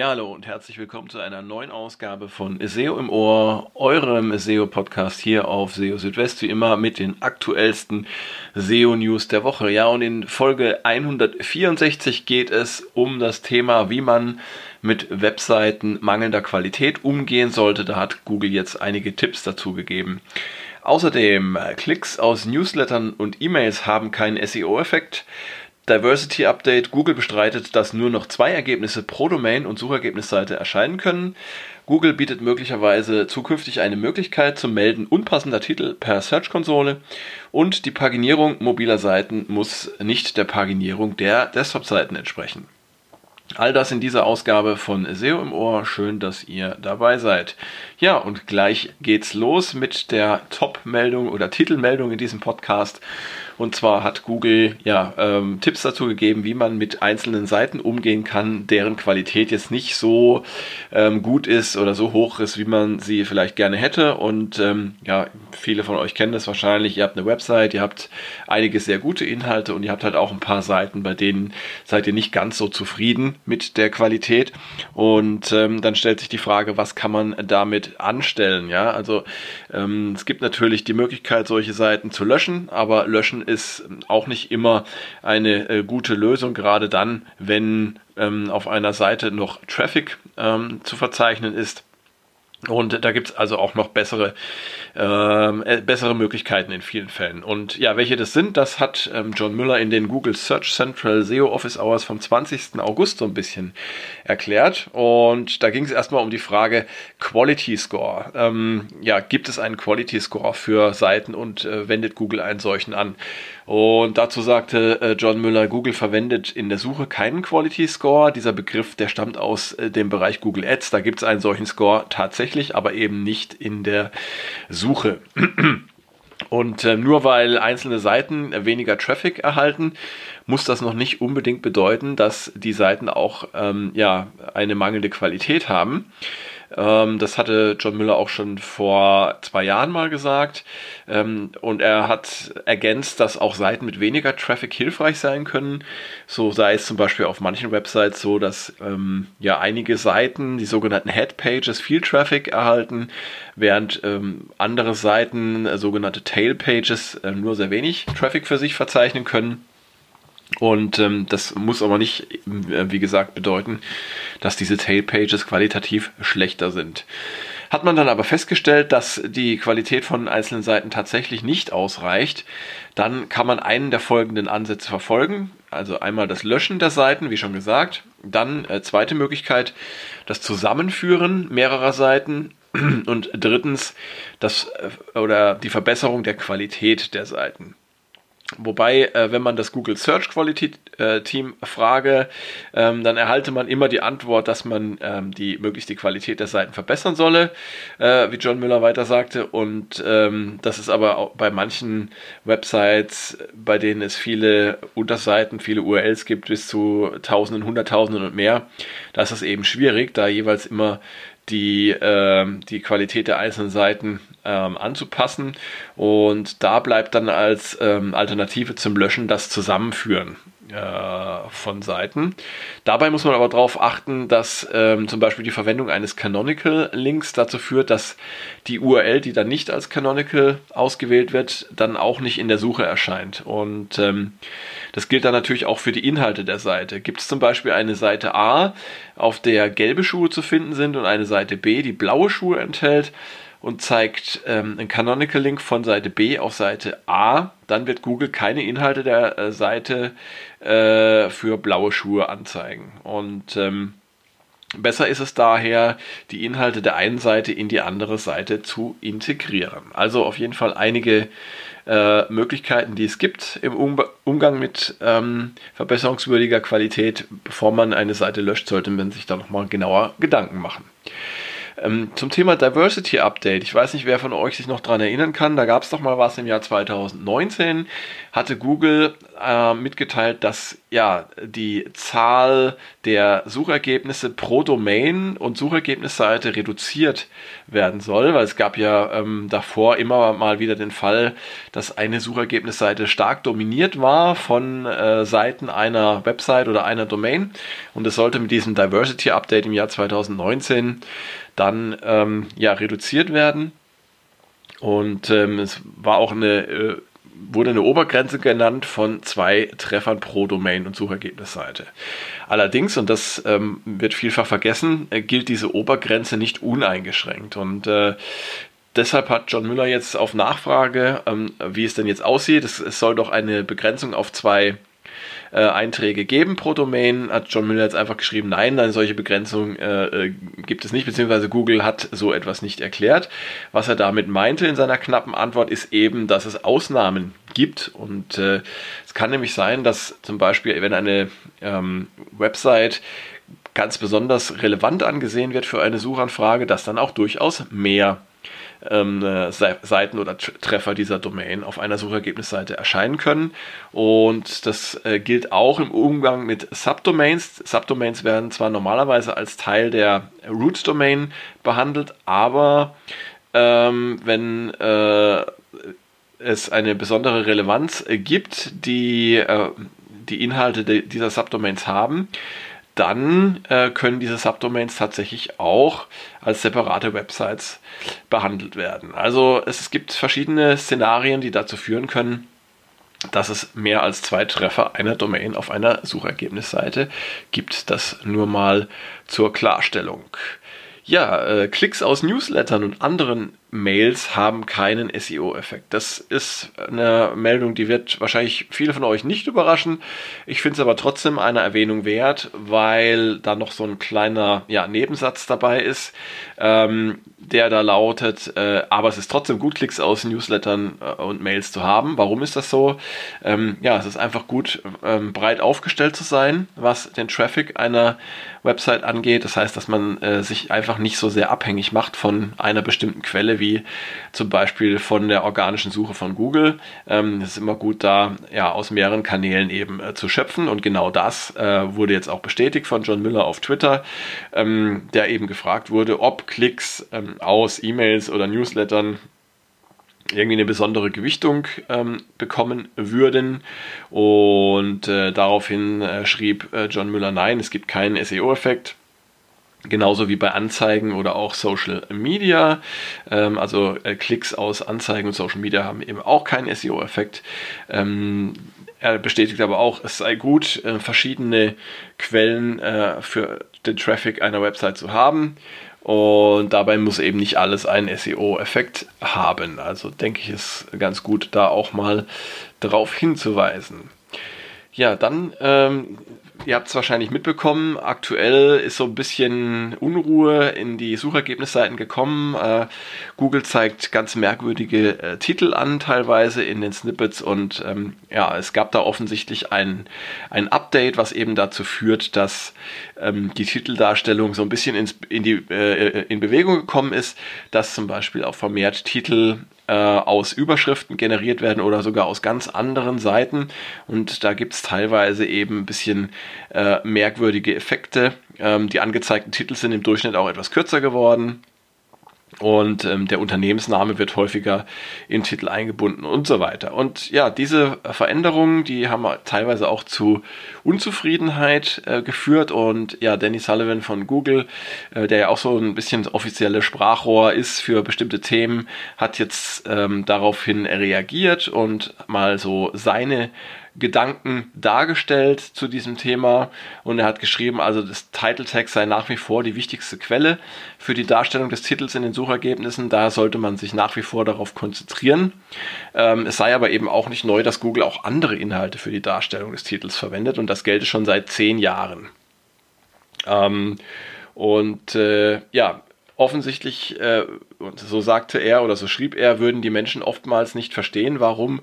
Ja, hallo und herzlich willkommen zu einer neuen Ausgabe von SEO im Ohr, eurem SEO-Podcast hier auf SEO Südwest, wie immer mit den aktuellsten SEO-News der Woche. Ja, und in Folge 164 geht es um das Thema, wie man mit Webseiten mangelnder Qualität umgehen sollte. Da hat Google jetzt einige Tipps dazu gegeben. Außerdem, Klicks aus Newslettern und E-Mails haben keinen SEO-Effekt. Diversity Update. Google bestreitet, dass nur noch zwei Ergebnisse pro Domain und Suchergebnisseite erscheinen können. Google bietet möglicherweise zukünftig eine Möglichkeit zum Melden unpassender Titel per Search-Konsole und die Paginierung mobiler Seiten muss nicht der Paginierung der Desktop-Seiten entsprechen. All das in dieser Ausgabe von SEO im Ohr. Schön, dass ihr dabei seid. Ja, und gleich geht's los mit der Top-Meldung oder Titelmeldung in diesem Podcast. Und zwar hat Google ja ähm, Tipps dazu gegeben, wie man mit einzelnen Seiten umgehen kann, deren Qualität jetzt nicht so ähm, gut ist oder so hoch ist, wie man sie vielleicht gerne hätte. Und ähm, ja, viele von euch kennen das wahrscheinlich. Ihr habt eine Website, ihr habt einige sehr gute Inhalte und ihr habt halt auch ein paar Seiten, bei denen seid ihr nicht ganz so zufrieden mit der Qualität. Und ähm, dann stellt sich die Frage, was kann man damit anstellen? Ja, also ähm, es gibt natürlich die Möglichkeit, solche Seiten zu löschen, aber löschen ist auch nicht immer eine äh, gute Lösung, gerade dann, wenn ähm, auf einer Seite noch Traffic ähm, zu verzeichnen ist. Und da gibt es also auch noch bessere, ähm, äh, bessere Möglichkeiten in vielen Fällen. Und ja, welche das sind, das hat ähm, John Müller in den Google Search Central SEO Office Hours vom 20. August so ein bisschen erklärt. Und da ging es erstmal um die Frage Quality Score. Ähm, ja, gibt es einen Quality Score für Seiten und äh, wendet Google einen solchen an? Und dazu sagte äh, John Müller, Google verwendet in der Suche keinen Quality Score. Dieser Begriff, der stammt aus äh, dem Bereich Google Ads. Da gibt es einen solchen Score tatsächlich, aber eben nicht in der Suche. Und äh, nur weil einzelne Seiten weniger Traffic erhalten, muss das noch nicht unbedingt bedeuten, dass die Seiten auch ähm, ja, eine mangelnde Qualität haben. Ähm, das hatte John Müller auch schon vor zwei Jahren mal gesagt. Ähm, und er hat ergänzt, dass auch Seiten mit weniger Traffic hilfreich sein können. So sei es zum Beispiel auf manchen Websites so, dass ähm, ja einige Seiten, die sogenannten Headpages, viel Traffic erhalten, während ähm, andere Seiten, äh, sogenannte Tailpages, äh, nur sehr wenig Traffic für sich verzeichnen können. Und ähm, das muss aber nicht, äh, wie gesagt, bedeuten, dass diese Tailpages qualitativ schlechter sind. Hat man dann aber festgestellt, dass die Qualität von einzelnen Seiten tatsächlich nicht ausreicht, dann kann man einen der folgenden Ansätze verfolgen. Also einmal das Löschen der Seiten, wie schon gesagt. Dann äh, zweite Möglichkeit, das Zusammenführen mehrerer Seiten. Und drittens, das äh, oder die Verbesserung der Qualität der Seiten. Wobei, äh, wenn man das Google Search Quality äh, Team frage, ähm, dann erhalte man immer die Antwort, dass man ähm, die möglichst die Qualität der Seiten verbessern solle, äh, wie John Müller weiter sagte. Und ähm, das ist aber auch bei manchen Websites, bei denen es viele Unterseiten, viele URLs gibt, bis zu Tausenden, Hunderttausenden und mehr, da ist es eben schwierig, da jeweils immer die, äh, die Qualität der einzelnen Seiten ähm, anzupassen. Und da bleibt dann als ähm, Alternative zum Löschen das Zusammenführen äh, von Seiten. Dabei muss man aber darauf achten, dass ähm, zum Beispiel die Verwendung eines Canonical-Links dazu führt, dass die URL, die dann nicht als Canonical ausgewählt wird, dann auch nicht in der Suche erscheint. Und ähm, das gilt dann natürlich auch für die Inhalte der Seite. Gibt es zum Beispiel eine Seite A, auf der gelbe Schuhe zu finden sind und eine Seite B, die blaue Schuhe enthält, und zeigt ähm, einen Canonical Link von Seite B auf Seite A, dann wird Google keine Inhalte der äh, Seite äh, für blaue Schuhe anzeigen. Und ähm, Besser ist es daher, die Inhalte der einen Seite in die andere Seite zu integrieren. Also auf jeden Fall einige äh, Möglichkeiten, die es gibt im um Umgang mit ähm, verbesserungswürdiger Qualität. Bevor man eine Seite löscht, sollte man sich da nochmal genauer Gedanken machen. Ähm, zum Thema Diversity Update. Ich weiß nicht, wer von euch sich noch daran erinnern kann. Da gab es doch mal was im Jahr 2019. Hatte Google äh, mitgeteilt, dass ja die Zahl der Suchergebnisse pro Domain und Suchergebnisseite reduziert werden soll, weil es gab ja ähm, davor immer mal wieder den Fall, dass eine Suchergebnisseite stark dominiert war von äh, Seiten einer Website oder einer Domain und es sollte mit diesem Diversity Update im Jahr 2019 dann ähm, ja reduziert werden. Und ähm, es war auch eine äh, wurde eine Obergrenze genannt von zwei Treffern pro Domain und Suchergebnisseite. Allerdings, und das ähm, wird vielfach vergessen, äh, gilt diese Obergrenze nicht uneingeschränkt. Und äh, deshalb hat John Müller jetzt auf Nachfrage, ähm, wie es denn jetzt aussieht, es, es soll doch eine Begrenzung auf zwei äh, Einträge geben pro Domain, hat John Miller jetzt einfach geschrieben, nein, eine solche Begrenzung äh, äh, gibt es nicht, beziehungsweise Google hat so etwas nicht erklärt. Was er damit meinte in seiner knappen Antwort ist eben, dass es Ausnahmen gibt und äh, es kann nämlich sein, dass zum Beispiel, wenn eine ähm, Website ganz besonders relevant angesehen wird für eine Suchanfrage, dass dann auch durchaus mehr ähm, äh, Seiten oder Treffer dieser Domain auf einer Suchergebnisseite erscheinen können. Und das äh, gilt auch im Umgang mit Subdomains. Subdomains werden zwar normalerweise als Teil der Root-Domain behandelt, aber ähm, wenn äh, es eine besondere Relevanz äh, gibt, die äh, die Inhalte de dieser Subdomains haben, dann äh, können diese Subdomains tatsächlich auch als separate Websites behandelt werden. Also es gibt verschiedene Szenarien, die dazu führen können, dass es mehr als zwei Treffer einer Domain auf einer Suchergebnisseite gibt. Das nur mal zur Klarstellung. Ja, äh, Klicks aus Newslettern und anderen Mails haben keinen SEO-Effekt. Das ist eine Meldung, die wird wahrscheinlich viele von euch nicht überraschen. Ich finde es aber trotzdem eine Erwähnung wert, weil da noch so ein kleiner ja, Nebensatz dabei ist, ähm, der da lautet, äh, aber es ist trotzdem gut, Klicks aus Newslettern äh, und Mails zu haben. Warum ist das so? Ähm, ja, es ist einfach gut, ähm, breit aufgestellt zu sein, was den Traffic einer Website angeht. Das heißt, dass man äh, sich einfach nicht so sehr abhängig macht von einer bestimmten Quelle wie zum Beispiel von der organischen Suche von Google. Ähm, es ist immer gut, da ja aus mehreren Kanälen eben äh, zu schöpfen und genau das äh, wurde jetzt auch bestätigt von John Müller auf Twitter, ähm, der eben gefragt wurde, ob Klicks ähm, aus E-Mails oder Newslettern irgendwie eine besondere Gewichtung ähm, bekommen würden. Und äh, daraufhin äh, schrieb äh, John Müller, nein, es gibt keinen SEO-Effekt. Genauso wie bei Anzeigen oder auch Social Media. Ähm, also äh, Klicks aus Anzeigen und Social Media haben eben auch keinen SEO-Effekt. Ähm, er bestätigt aber auch, es sei gut, äh, verschiedene Quellen äh, für den Traffic einer Website zu haben. Und dabei muss eben nicht alles einen SEO-Effekt haben. Also denke ich, ist ganz gut, da auch mal darauf hinzuweisen. Ja, dann ähm, Ihr habt es wahrscheinlich mitbekommen, aktuell ist so ein bisschen Unruhe in die Suchergebnisseiten gekommen. Äh, Google zeigt ganz merkwürdige äh, Titel an, teilweise in den Snippets. Und ähm, ja, es gab da offensichtlich ein, ein Update, was eben dazu führt, dass ähm, die Titeldarstellung so ein bisschen ins, in, die, äh, in Bewegung gekommen ist, dass zum Beispiel auch vermehrt Titel äh, aus Überschriften generiert werden oder sogar aus ganz anderen Seiten. Und da gibt es teilweise eben ein bisschen äh, merkwürdige Effekte. Ähm, die angezeigten Titel sind im Durchschnitt auch etwas kürzer geworden und ähm, der Unternehmensname wird häufiger in Titel eingebunden und so weiter. Und ja, diese Veränderungen, die haben teilweise auch zu Unzufriedenheit äh, geführt und ja, Danny Sullivan von Google, äh, der ja auch so ein bisschen offizielle Sprachrohr ist für bestimmte Themen, hat jetzt ähm, daraufhin reagiert und mal so seine Gedanken dargestellt zu diesem Thema und er hat geschrieben, also das Title Tag sei nach wie vor die wichtigste Quelle für die Darstellung des Titels in den Suchergebnissen. Da sollte man sich nach wie vor darauf konzentrieren. Ähm, es sei aber eben auch nicht neu, dass Google auch andere Inhalte für die Darstellung des Titels verwendet und das gelte schon seit zehn Jahren. Ähm, und äh, ja, offensichtlich, äh, so sagte er oder so schrieb er, würden die Menschen oftmals nicht verstehen, warum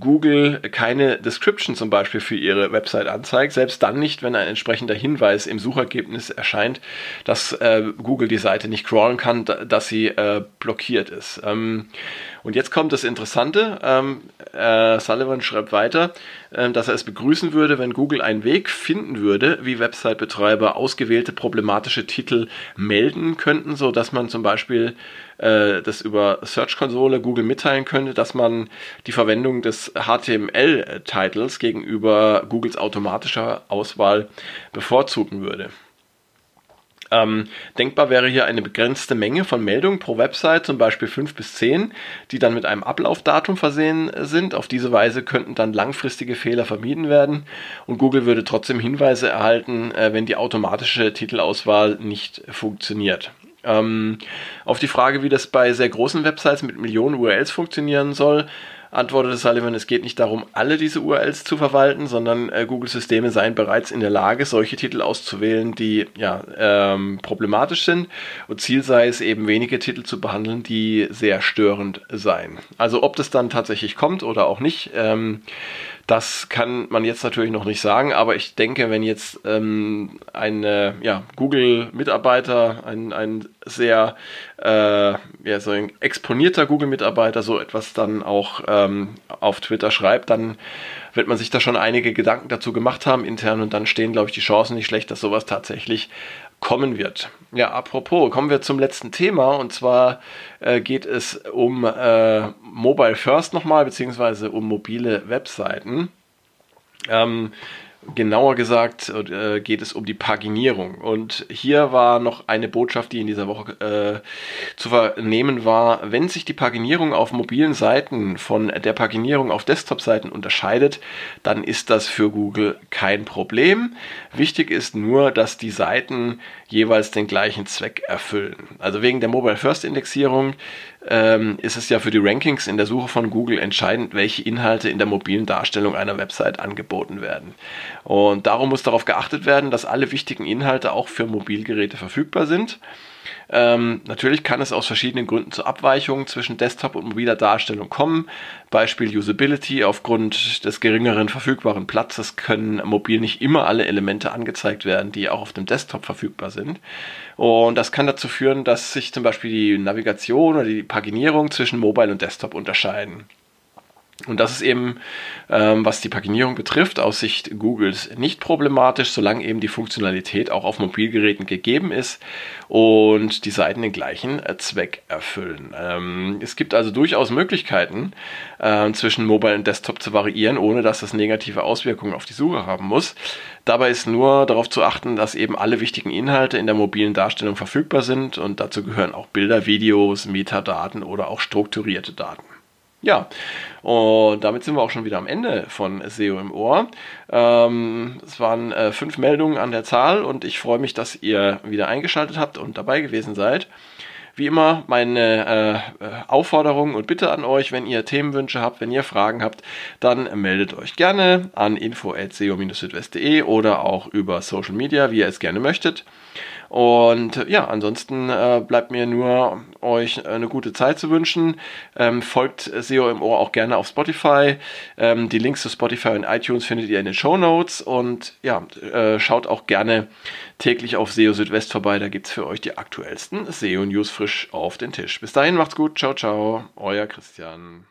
Google keine Description zum Beispiel für ihre Website anzeigt. Selbst dann nicht, wenn ein entsprechender Hinweis im Suchergebnis erscheint, dass äh, Google die Seite nicht crawlen kann, dass sie äh, blockiert ist. Ähm, und jetzt kommt das Interessante. Ähm, äh, Sullivan schreibt weiter, äh, dass er es begrüßen würde, wenn Google einen Weg finden würde, wie Website-Betreiber ausgewählte problematische Titel melden könnten, so dass man zum Beispiel äh, das über Search-Konsole Google mitteilen könnte, dass man die Verwendung des HTML-Titles gegenüber Googles automatischer Auswahl bevorzugen würde. Ähm, denkbar wäre hier eine begrenzte Menge von Meldungen pro Website, zum Beispiel 5 bis 10, die dann mit einem Ablaufdatum versehen sind. Auf diese Weise könnten dann langfristige Fehler vermieden werden und Google würde trotzdem Hinweise erhalten, äh, wenn die automatische Titelauswahl nicht funktioniert. Ähm, auf die Frage, wie das bei sehr großen Websites mit Millionen URLs funktionieren soll, antwortete Sullivan, es geht nicht darum, alle diese URLs zu verwalten, sondern äh, Google-Systeme seien bereits in der Lage, solche Titel auszuwählen, die ja, ähm, problematisch sind. Und Ziel sei es eben, wenige Titel zu behandeln, die sehr störend seien. Also ob das dann tatsächlich kommt oder auch nicht, ähm, das kann man jetzt natürlich noch nicht sagen, aber ich denke, wenn jetzt ähm, ein ja, Google-Mitarbeiter, ein, ein sehr äh, ja, so ein exponierter Google-Mitarbeiter so etwas dann auch ähm, auf Twitter schreibt, dann wird man sich da schon einige Gedanken dazu gemacht haben intern und dann stehen, glaube ich, die Chancen nicht schlecht, dass sowas tatsächlich kommen wird. Ja, apropos, kommen wir zum letzten Thema und zwar äh, geht es um äh, Mobile First nochmal, beziehungsweise um mobile Webseiten. Ähm, Genauer gesagt äh, geht es um die Paginierung. Und hier war noch eine Botschaft, die in dieser Woche äh, zu vernehmen war. Wenn sich die Paginierung auf mobilen Seiten von der Paginierung auf Desktop-Seiten unterscheidet, dann ist das für Google kein Problem. Wichtig ist nur, dass die Seiten jeweils den gleichen Zweck erfüllen. Also wegen der Mobile First Indexierung ähm, ist es ja für die Rankings in der Suche von Google entscheidend, welche Inhalte in der mobilen Darstellung einer Website angeboten werden. Und darum muss darauf geachtet werden, dass alle wichtigen Inhalte auch für Mobilgeräte verfügbar sind. Ähm, natürlich kann es aus verschiedenen Gründen zu Abweichungen zwischen Desktop und mobiler Darstellung kommen. Beispiel Usability. Aufgrund des geringeren verfügbaren Platzes können mobil nicht immer alle Elemente angezeigt werden, die auch auf dem Desktop verfügbar sind. Und das kann dazu führen, dass sich zum Beispiel die Navigation oder die Paginierung zwischen Mobile und Desktop unterscheiden. Und das ist eben, ähm, was die Paginierung betrifft, aus Sicht Googles nicht problematisch, solange eben die Funktionalität auch auf Mobilgeräten gegeben ist und die Seiten den gleichen äh, Zweck erfüllen. Ähm, es gibt also durchaus Möglichkeiten, äh, zwischen Mobile und Desktop zu variieren, ohne dass das negative Auswirkungen auf die Suche haben muss. Dabei ist nur darauf zu achten, dass eben alle wichtigen Inhalte in der mobilen Darstellung verfügbar sind und dazu gehören auch Bilder, Videos, Metadaten oder auch strukturierte Daten. Ja, und damit sind wir auch schon wieder am Ende von SEO im Ohr. Ähm, es waren äh, fünf Meldungen an der Zahl und ich freue mich, dass ihr wieder eingeschaltet habt und dabei gewesen seid. Wie immer meine äh, Aufforderung und Bitte an euch, wenn ihr Themenwünsche habt, wenn ihr Fragen habt, dann meldet euch gerne an info.seo-südwest.de oder auch über Social Media, wie ihr es gerne möchtet. Und ja, ansonsten äh, bleibt mir nur euch eine gute Zeit zu wünschen. Ähm, folgt SEO im Ohr auch gerne auf Spotify. Ähm, die Links zu Spotify und iTunes findet ihr in den Show Notes. Und ja, äh, schaut auch gerne täglich auf SEO Südwest vorbei. Da gibt es für euch die aktuellsten SEO-News frisch auf den Tisch. Bis dahin macht's gut. Ciao, ciao. Euer Christian.